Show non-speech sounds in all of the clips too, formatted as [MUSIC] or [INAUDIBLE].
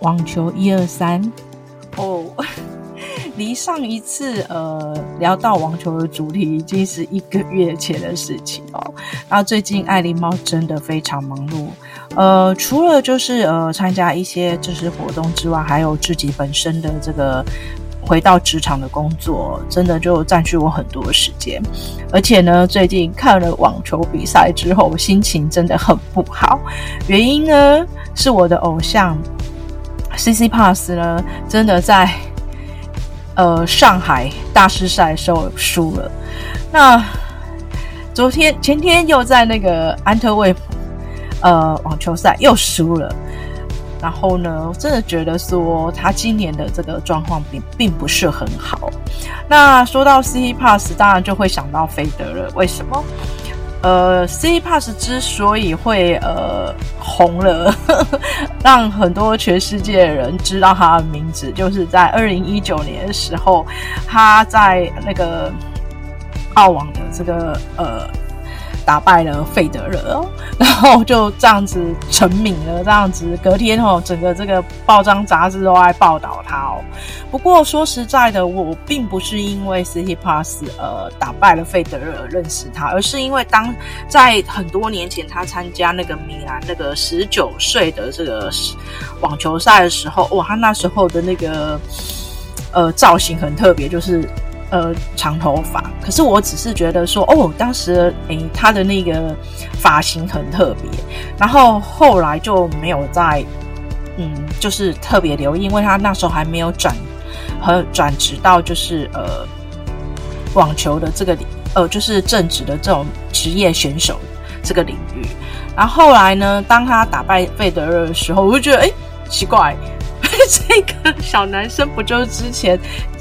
网球一二三哦，[LAUGHS] 离上一次呃聊到网球的主题已经是一个月前的事情哦。那最近爱狸猫真的非常忙碌，呃，除了就是呃参加一些知识活动之外，还有自己本身的这个回到职场的工作，真的就占据我很多时间。而且呢，最近看了网球比赛之后，心情真的很不好。原因呢，是我的偶像。C C Pass 呢，真的在呃上海大师赛的时候输了。那昨天前天又在那个安特卫普呃网球赛又输了。然后呢，我真的觉得说他今年的这个状况并并不是很好。那说到 C C Pass，当然就会想到费德了，为什么？呃，C Pass 之所以会呃红了呵呵，[LAUGHS] 让很多全世界的人知道他的名字，就是在二零一九年的时候，他在那个澳网的这个呃。打败了费德勒，[LAUGHS] 然后就这样子成名了。这样子隔天哦，整个这个报章杂志都爱报道他哦。不过说实在的，我并不是因为 City Pass 呃打败了费德勒而认识他，而是因为当在很多年前他参加那个米兰那个十九岁的这个网球赛的时候，哇，他那时候的那个呃造型很特别，就是。呃，长头发，可是我只是觉得说，哦，当时诶，他的那个发型很特别，然后后来就没有再，嗯，就是特别留意，因为他那时候还没有转和转职到就是呃网球的这个，呃，就是正职的这种职业选手这个领域。然后后来呢，当他打败费德勒的时候，我就觉得，诶，奇怪。[LAUGHS] 这个小男生不就是之前，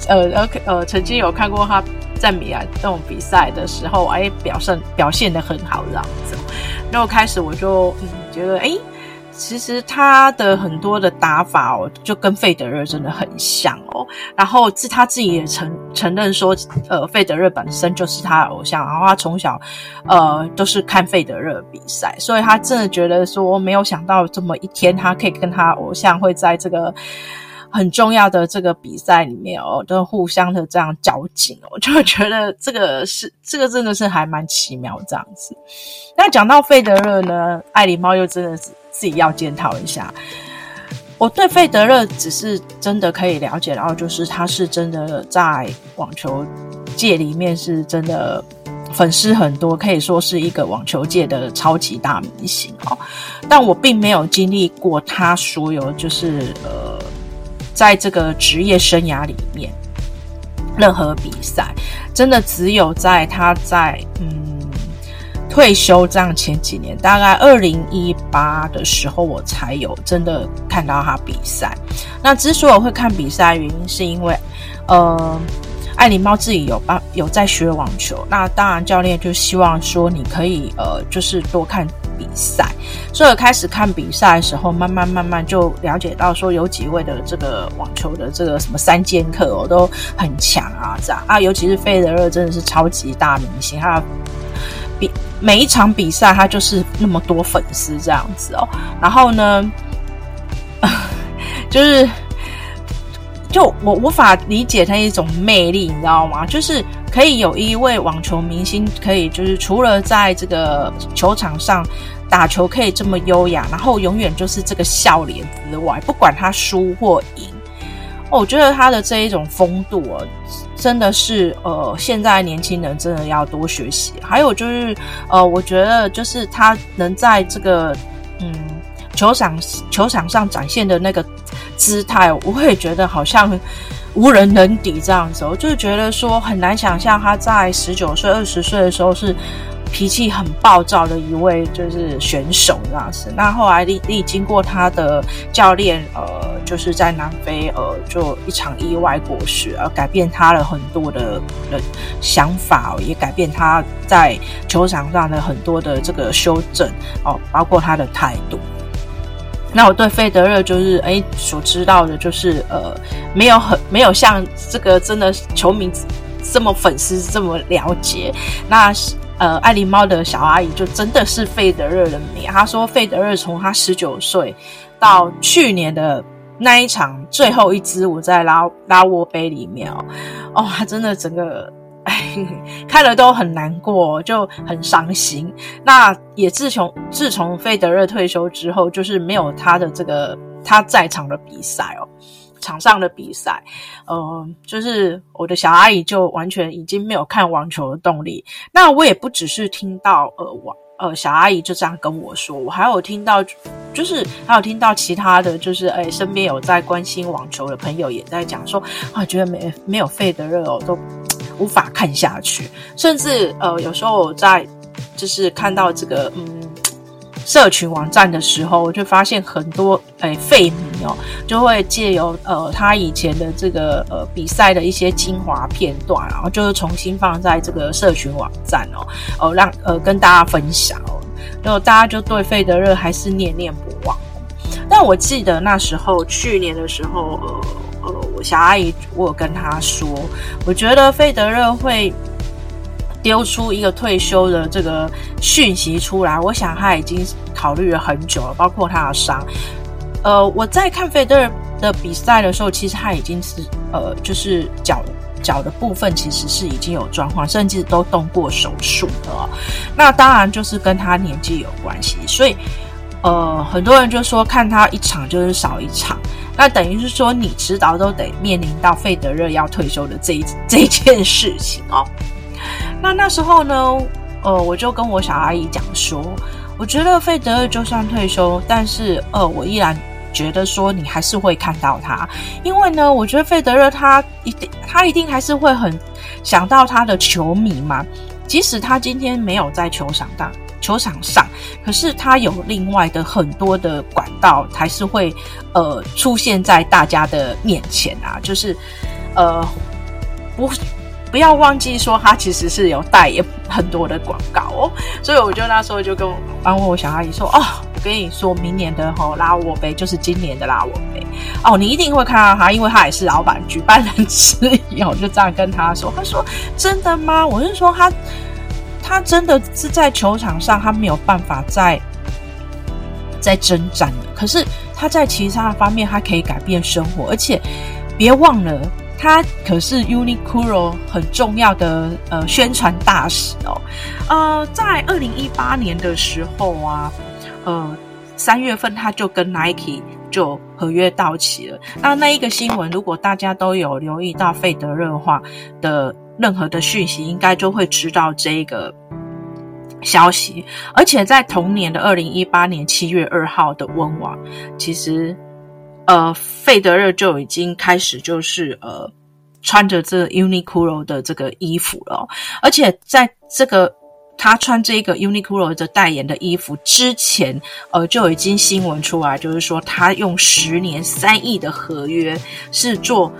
呃呃呃，曾经有看过他在米兰那种比赛的时候，哎，表现表现的很好这样子。然后开始我就嗯觉得，哎。其实他的很多的打法哦，就跟费德勒真的很像哦。然后自他自己也承承认说，呃，费德勒本身就是他的偶像，然后他从小呃都是看费德勒比赛，所以他真的觉得说，没有想到这么一天，他可以跟他偶像会在这个很重要的这个比赛里面哦，都互相的这样较劲哦，[LAUGHS] 就觉得这个是这个真的是还蛮奇妙这样子。那讲到费德勒呢，爱琳猫又真的是。自己要检讨一下，我对费德勒只是真的可以了解，然后就是他是真的在网球界里面是真的粉丝很多，可以说是一个网球界的超级大明星哦。但我并没有经历过他所有就是呃，在这个职业生涯里面任何比赛，真的只有在他在嗯。退休这样前几年，大概二零一八的时候，我才有真的看到他比赛。那之所以会看比赛，原因是因为，呃，爱琳猫自己有帮有在学网球。那当然，教练就希望说你可以呃，就是多看比赛。所以开始看比赛的时候，慢慢慢慢就了解到说，有几位的这个网球的这个什么三剑客哦，都很强啊，这样啊，[LAUGHS] 尤其是费德勒真的是超级大明星，他。比每一场比赛，他就是那么多粉丝这样子哦。然后呢，[LAUGHS] 就是就我无法理解他一种魅力，你知道吗？就是可以有一位网球明星，可以就是除了在这个球场上打球可以这么优雅，然后永远就是这个笑脸之外，不管他输或赢。我觉得他的这一种风度啊，真的是呃，现在年轻人真的要多学习。还有就是呃，我觉得就是他能在这个嗯球场球场上展现的那个姿态，我会觉得好像无人能敌这样子。我就觉得说很难想象他在十九岁、二十岁的时候是。脾气很暴躁的一位就是选手，这样子。那后来历历经过他的教练，呃，就是在南非，呃，就一场意外过世，而改变他了很多的的想法，也改变他在球场上的很多的这个修正哦，包括他的态度。那我对费德勒就是哎所知道的，就是呃，没有很没有像这个真的球迷这么粉丝这么了解，那。呃，爱琳猫的小阿姨就真的是费德勒的迷。她说，费德勒从他十九岁到去年的那一场最后一支我在拉拉沃杯里面哦，哦，他真的整个 [LAUGHS] 看了都很难过，就很伤心。那也自从自从费德勒退休之后，就是没有他的这个他在场的比赛哦。场上的比赛，呃，就是我的小阿姨就完全已经没有看网球的动力。那我也不只是听到呃网呃小阿姨就这样跟我说，我还有听到，就是还有听到其他的就是哎身边有在关心网球的朋友也在讲说啊，觉得没没有费德勒哦都无法看下去，甚至呃有时候我在就是看到这个嗯。社群网站的时候，我就发现很多诶废迷哦，就会借由呃他以前的这个呃比赛的一些精华片段，然后就是重新放在这个社群网站哦，哦让呃跟大家分享哦，然后大家就对费德勒还是念念不忘。但我记得那时候去年的时候，呃呃，小阿姨我有跟她说，我觉得费德勒会。丢出一个退休的这个讯息出来，我想他已经考虑了很久了，包括他的伤。呃，我在看费德勒的比赛的时候，其实他已经是呃，就是脚脚的部分其实是已经有状况，甚至都动过手术的。那当然就是跟他年纪有关系，所以呃，很多人就说看他一场就是少一场，那等于是说你迟早都得面临到费德勒要退休的这一 [LAUGHS] 这一件事情哦。那那时候呢，呃，我就跟我小阿姨讲说，我觉得费德勒就算退休，但是呃，我依然觉得说你还是会看到他，因为呢，我觉得费德勒他一定他一定还是会很想到他的球迷嘛，即使他今天没有在球场上，球场上，可是他有另外的很多的管道，还是会呃出现在大家的面前啊，就是呃不。不要忘记说，他其实是有代言很多的广告哦，所以我就那时候就跟我安慰我小阿姨说：“哦，我跟你说，明年的吼拉沃杯就是今年的拉沃杯哦，你一定会看到他，因为他也是老板举办人之一。”我就这样跟他说：“他说真的吗？我是说他他真的是在球场上，他没有办法再再征战了。可是他在其他的方面，他可以改变生活，而且别忘了。”他可是 Uniqlo 很重要的呃宣传大使哦，呃，在二零一八年的时候啊，呃，三月份他就跟 Nike 就合约到期了。那那一个新闻，如果大家都有留意到费德勒话的任何的讯息，应该就会知道这个消息。而且在同年的二零一八年七月二号的温网，其实。呃，费德勒就已经开始就是呃穿着这 Uniqlo 的这个衣服了，而且在这个他穿这个 Uniqlo 的代言的衣服之前，呃就已经新闻出来，就是说他用十年三亿的合约是做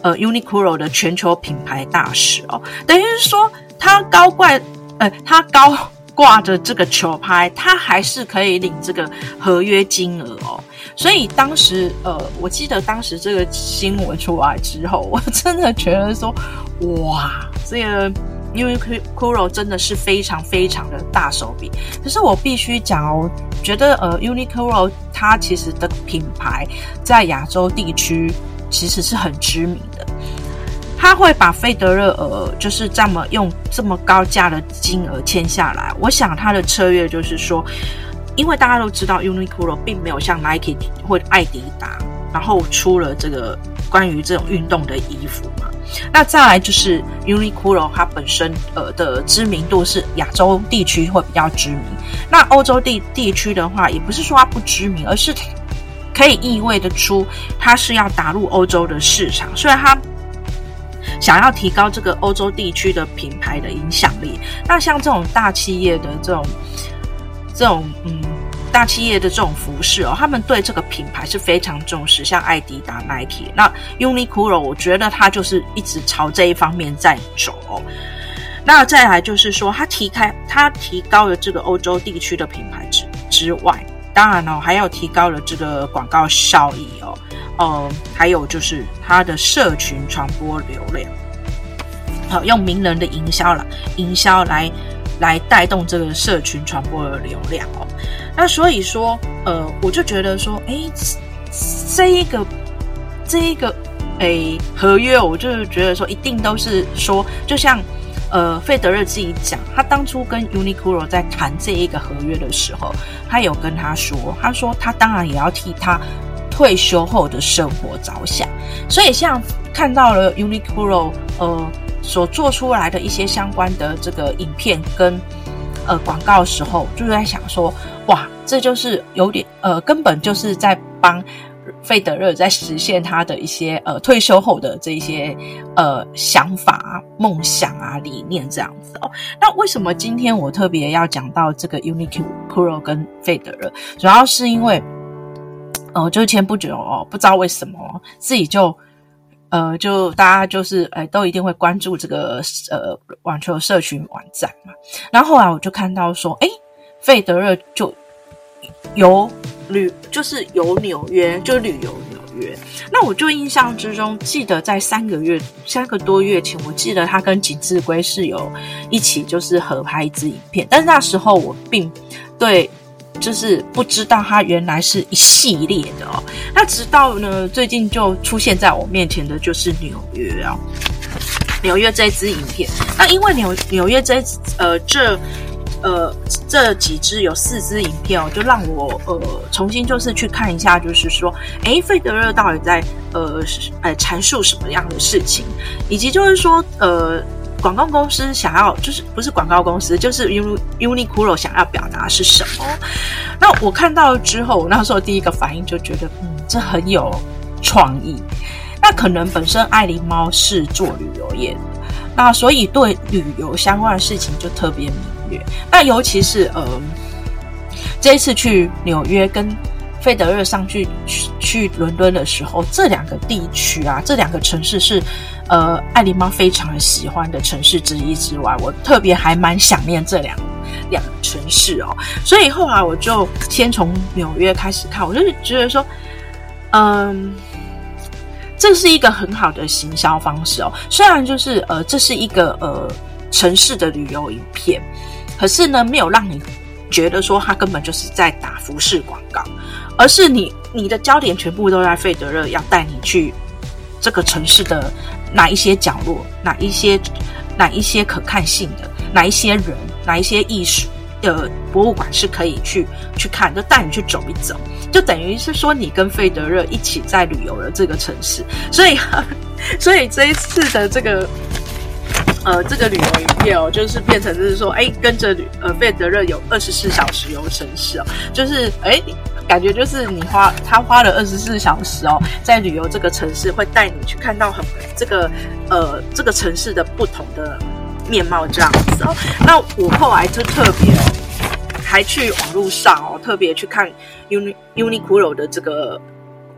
呃 Uniqlo 的全球品牌大使哦，等于是说他高怪呃他高挂着这个球拍，他还是可以领这个合约金额哦。所以当时，呃，我记得当时这个新闻出来之后，[LAUGHS] 我真的觉得说，哇，这个 Uniqlo 真的是非常非常的大手笔。可是我必须讲哦，觉得呃，Uniqlo 它其实的品牌在亚洲地区其实是很知名的。他会把费德勒呃，就是这么用这么高价的金额签下来，我想他的策略就是说。因为大家都知道，Uniqlo 并没有像 Nike 或爱迪达，然后出了这个关于这种运动的衣服嘛。那再来就是 Uniqlo 它本身呃的知名度是亚洲地区会比较知名。那欧洲地地区的话，也不是说它不知名，而是可以意味得出它是要打入欧洲的市场，虽然它想要提高这个欧洲地区的品牌的影响力。那像这种大企业的这种。这种嗯，大企业的这种服饰哦，他们对这个品牌是非常重视，像爱迪达、Nike，那 Uniqlo，我觉得它就是一直朝这一方面在走。那再来就是说，它提开，它提高了这个欧洲地区的品牌之之外，当然哦，还要提高了这个广告效益哦，呃，还有就是它的社群传播流量，好，用名人的营销了，营销来。来带动这个社群传播的流量哦，那所以说，呃，我就觉得说，诶，这一个这一个诶合约，我就是觉得说一定都是说，就像呃费德勒自己讲，他当初跟 Uniqlo 在谈这一个合约的时候，他有跟他说，他说他当然也要替他退休后的生活着想，所以像看到了 Uniqlo 呃所做出来的一些相关的这个影片跟呃广告的时候，就是在想说，哇，这就是有点呃根本就是在帮。费德勒在实现他的一些呃退休后的这些呃想法啊、梦想啊、理念这样子哦。那为什么今天我特别要讲到这个 Uniqlo 跟费德勒？主要是因为，呃，就前不久哦，不知道为什么自己就呃就大家就是哎都一定会关注这个呃网球社群网站嘛。然后后来我就看到说，哎，费德勒就有。旅就是游纽约，就旅游纽约。那我就印象之中记得，在三个月、三个多月前，我记得他跟锦织圭是有一起就是合拍一支影片，但是那时候我并对就是不知道他原来是一系列的哦。那直到呢最近就出现在我面前的就是纽约啊，纽约这支影片。那因为纽纽约这呃这。呃，这几支有四支影片哦，就让我呃重新就是去看一下，就是说，诶，费德勒到底在呃呃阐述什么样的事情，以及就是说，呃，广告公司想要就是不是广告公司，就是 Uniqlo 想要表达是什么？那我看到之后，我那时候第一个反应就觉得，嗯，这很有创意。那可能本身爱琳猫是做旅游业的，那所以对旅游相关的事情就特别敏锐。那尤其是呃，这一次去纽约跟费德勒上去去去伦敦的时候，这两个地区啊，这两个城市是呃爱琳猫非常喜欢的城市之一之外，我特别还蛮想念这两两城市哦。所以后来我就先从纽约开始看，我就是觉得说，嗯，这是一个很好的行销方式哦。虽然就是呃，这是一个呃城市的旅游影片。可是呢，没有让你觉得说他根本就是在打服饰广告，而是你你的焦点全部都在费德勒要带你去这个城市的哪一些角落，哪一些哪一些可看性的，哪一些人，哪一些艺术的博物馆是可以去去看，就带你去走一走，就等于是说你跟费德勒一起在旅游的这个城市，所以 [LAUGHS] 所以这一次的这个。呃，这个旅游影片哦，就是变成就是说，哎，跟着旅呃费德勒有二十四小时游城市哦，就是哎，感觉就是你花他花了二十四小时哦，在旅游这个城市，会带你去看到很这个呃这个城市的不同的面貌这样子哦。那我后来就特别，还去网络上哦，特别去看 Uni Uniqlo 的这个。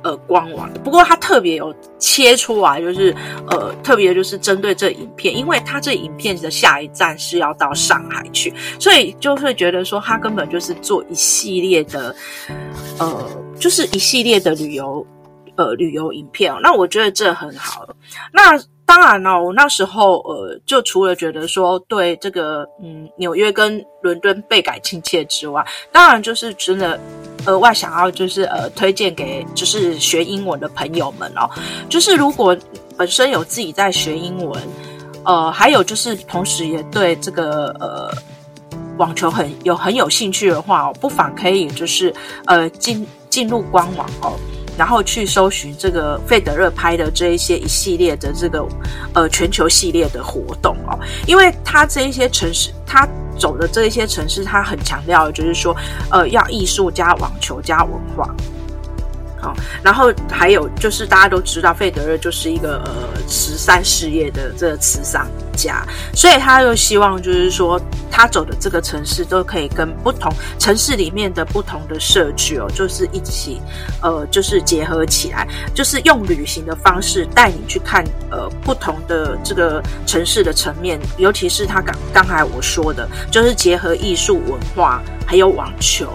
呃，官网。不过他特别有切出来，就是呃，特别就是针对这影片，因为他这影片的下一站是要到上海去，所以就会觉得说他根本就是做一系列的，呃，就是一系列的旅游，呃，旅游影片。那我觉得这很好。那当然了，我那时候呃，就除了觉得说对这个嗯纽约跟伦敦倍感亲切之外，当然就是真的。额外想要就是呃推荐给就是学英文的朋友们哦，就是如果本身有自己在学英文，呃，还有就是同时也对这个呃网球很有很有兴趣的话哦，不妨可以就是呃进进入官网哦，然后去搜寻这个费德勒拍的这一些一系列的这个呃全球系列的活动哦，因为他这一些城市他。走的这一些城市，他很强调的就是说，呃，要艺术加网球加文化。好，然后还有就是大家都知道，费德勒就是一个呃慈善事业的这个慈善家，所以他又希望就是说，他走的这个城市都可以跟不同城市里面的不同的社区哦，就是一起呃，就是结合起来，就是用旅行的方式带你去看呃不同的这个城市的层面，尤其是他刚刚才我说的，就是结合艺术文化还有网球。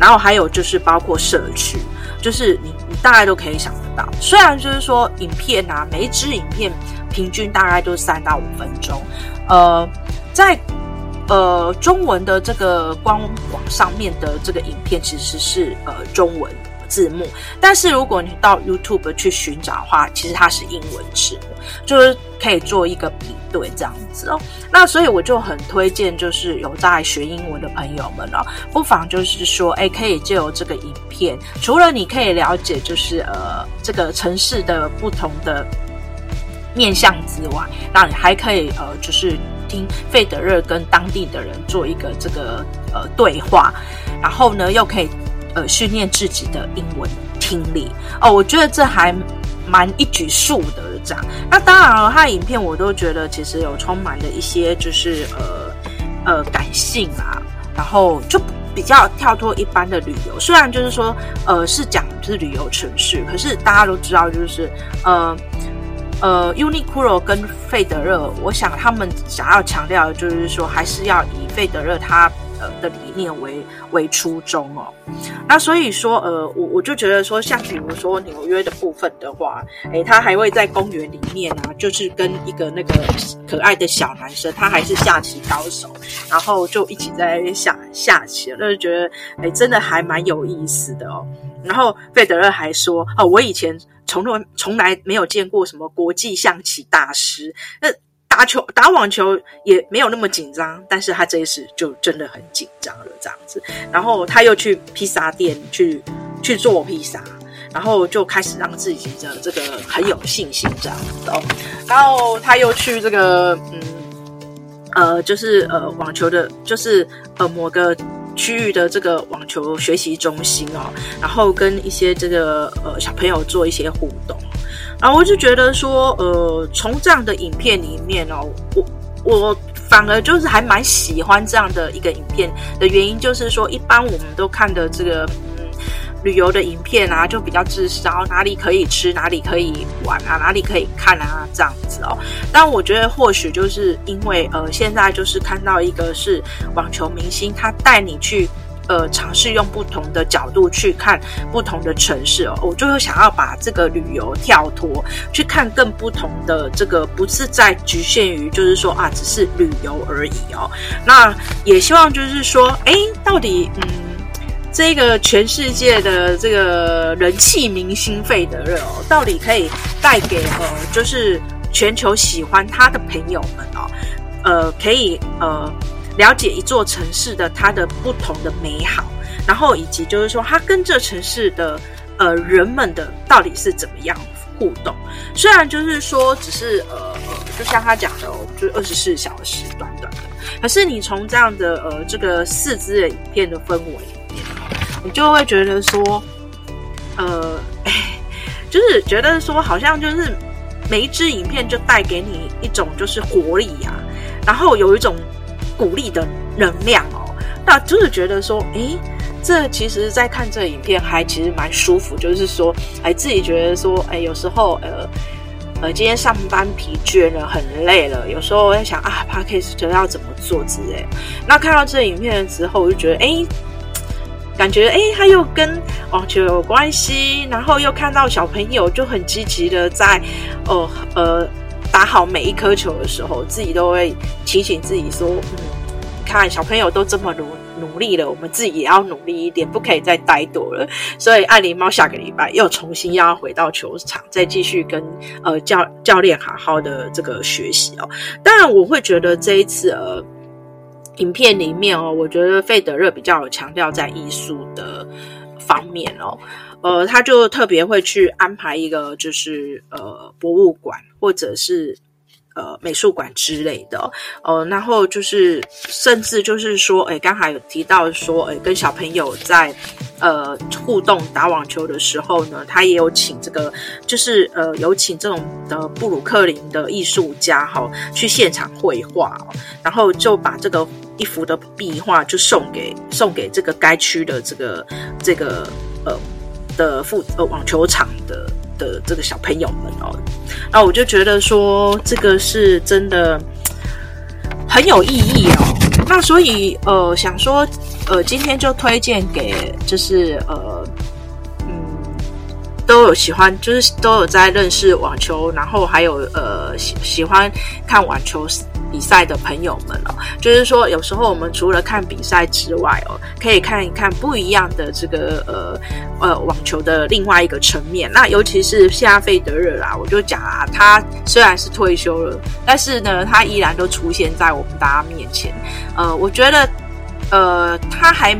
然后还有就是包括社区，就是你你大概都可以想得到。虽然就是说影片啊，每一支影片平均大概都是三到五分钟，呃，在呃中文的这个官网上面的这个影片其实是呃中文字幕，但是如果你到 YouTube 去寻找的话，其实它是英文字幕，就是可以做一个比对这样子哦。那所以我就很推荐，就是有在学英文的朋友们哦，不妨就是说，哎，可以借由这个影片，除了你可以了解，就是呃这个城市的不同的面向之外，那你还可以呃就是听费德勒跟当地的人做一个这个呃对话，然后呢又可以。呃，训练自己的英文听力哦，我觉得这还蛮一举数得的这样。那当然了，他的影片我都觉得其实有充满了一些就是呃呃感性啊，然后就比较跳脱一般的旅游。虽然就是说呃是讲就是旅游城市，可是大家都知道就是呃呃 Uniqlo 跟费德勒，我想他们想要强调的就是说，还是要以费德勒他呃。的理念为为初衷哦，那所以说，呃，我我就觉得说，像比如说纽约的部分的话，诶，他还会在公园里面啊，就是跟一个那个可爱的小男生，他还是下棋高手，然后就一起在那边下下棋，那就觉得，诶，真的还蛮有意思的哦。然后费德勒还说，哦，我以前从来从来没有见过什么国际象棋大师，那。打球打网球也没有那么紧张，但是他这一次就真的很紧张了，这样子。然后他又去披萨店去去做披萨，然后就开始让自己的这个很有信心这样子哦。然后他又去这个嗯呃，就是呃网球的，就是呃某个区域的这个网球学习中心哦，然后跟一些这个呃小朋友做一些互动。然后我就觉得说，呃，从这样的影片里面哦，我我反而就是还蛮喜欢这样的一个影片的原因，就是说，一般我们都看的这个旅游的影片啊，就比较滞销，哪里可以吃，哪里可以玩啊，哪里可以看啊，这样子哦。但我觉得或许就是因为呃，现在就是看到一个是网球明星，他带你去。呃，尝试用不同的角度去看不同的城市哦，我就会想要把这个旅游跳脱，去看更不同的这个，不是在局限于就是说啊，只是旅游而已哦。那也希望就是说，哎，到底嗯，这个全世界的这个人气明星费德勒哦，到底可以带给呃，就是全球喜欢他的朋友们哦，呃，可以呃。了解一座城市的它的不同的美好，然后以及就是说，它跟这城市的呃人们的到底是怎么样互动？虽然就是说，只是呃呃，就像他讲的哦，就是二十四小时短短的，可是你从这样的呃这个四支的影片的氛围，你就会觉得说，呃，[LAUGHS] 就是觉得说，好像就是每一支影片就带给你一种就是活力呀、啊，然后有一种。鼓励的能量哦，那就是觉得说，诶，这其实，在看这影片还其实蛮舒服。就是说，哎，自己觉得说，哎，有时候，呃，呃，今天上班疲倦了，很累了，有时候我在想啊，Podcast 要怎么做之类。那看到这影片之后，我就觉得，哎，感觉，哎，他又跟网球有关系，然后又看到小朋友就很积极的在，哦，呃。打好每一颗球的时候，自己都会提醒自己说：“嗯，看小朋友都这么努努力了，我们自己也要努力一点，不可以再怠惰了。”所以，爱狸猫下个礼拜又重新要回到球场，再继续跟呃教教练好好的这个学习哦。当然，我会觉得这一次呃影片里面哦，我觉得费德勒比较有强调在艺术的方面哦。呃，他就特别会去安排一个，就是呃博物馆或者是呃美术馆之类的，呃，然后就是甚至就是说，哎，刚才有提到说，哎，跟小朋友在呃互动打网球的时候呢，他也有请这个，就是呃有请这种的布鲁克林的艺术家哈、哦、去现场绘画，然后就把这个一幅的壁画就送给送给这个该区的这个这个呃。的负呃网球场的的这个小朋友们哦，那我就觉得说这个是真的很有意义哦。那所以呃想说呃今天就推荐给就是呃嗯都有喜欢，就是都有在认识网球，然后还有呃喜喜欢看网球比赛的朋友们哦，就是说有时候我们除了看比赛之外哦，可以看一看不一样的这个呃呃网球的另外一个层面。那尤其是现在费德勒啦，我就讲啊，他虽然是退休了，但是呢，他依然都出现在我们大家面前。呃，我觉得呃他还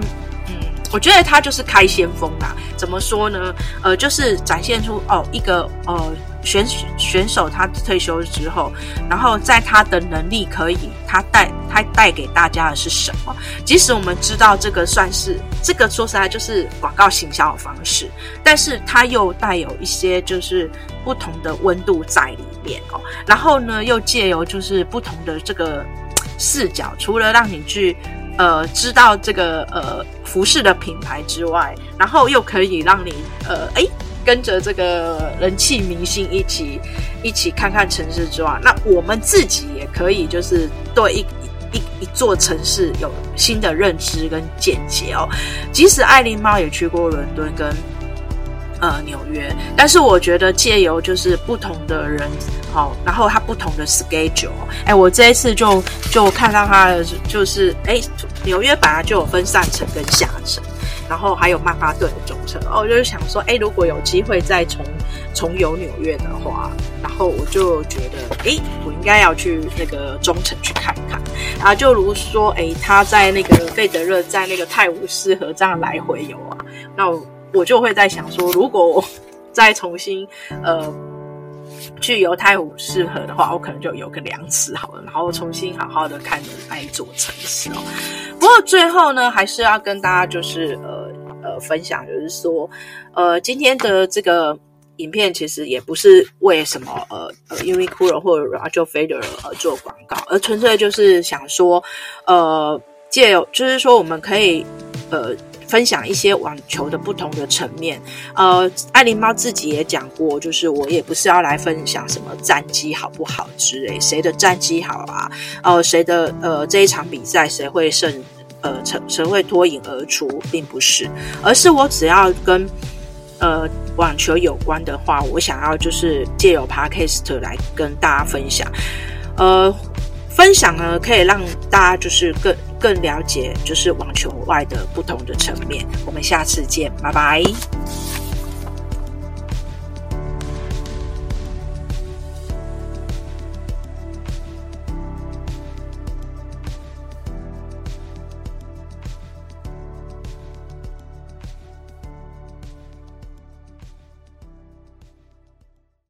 嗯，我觉得他就是开先锋啦。怎么说呢？呃，就是展现出哦一个呃。选选手他退休之后，然后在他的能力可以，他带他带给大家的是什么？即使我们知道这个算是这个说实在就是广告行销的方式，但是他又带有一些就是不同的温度在里面哦。然后呢，又借由就是不同的这个视角，除了让你去呃知道这个呃服饰的品牌之外，然后又可以让你呃诶。跟着这个人气明星一起一起看看城市之外，那我们自己也可以就是对一一一,座城市有新的认知跟见解哦。即使艾琳猫也去过伦敦跟呃纽约，但是我觉得借由就是不同的人，好、哦，然后他不同的 schedule，哎，我这一次就就看到他的就是哎，纽约本来就有分上层跟下层。然后还有曼哈顿的中层，哦，我就是想说，哎，如果有机会再重重游纽约的话，然后我就觉得，哎，我应该要去那个中层去看看。然后就如说，哎，他在那个费德勒在那个泰晤士河这样来回游啊，那我，我就会在想说，如果我再重新呃。去游泰晤士河的话，我可能就有个两尺好了，然后重新好好的看的那一座城市哦。不过最后呢，还是要跟大家就是呃呃分享，就是说呃今天的这个影片其实也不是为什么呃呃 u n i q o 或者 Roger Federer 而做广告，而纯粹就是想说呃借由就是说我们可以呃。分享一些网球的不同的层面，呃，爱琳猫自己也讲过，就是我也不是要来分享什么战绩好不好之类，谁的战绩好啊，呃，谁的呃这一场比赛谁会胜，呃，谁谁会脱颖而出，并不是，而是我只要跟呃网球有关的话，我想要就是借由 Podcast 来跟大家分享，呃。分享呢，可以让大家就是更更了解，就是网球外的不同的层面。我们下次见，拜拜。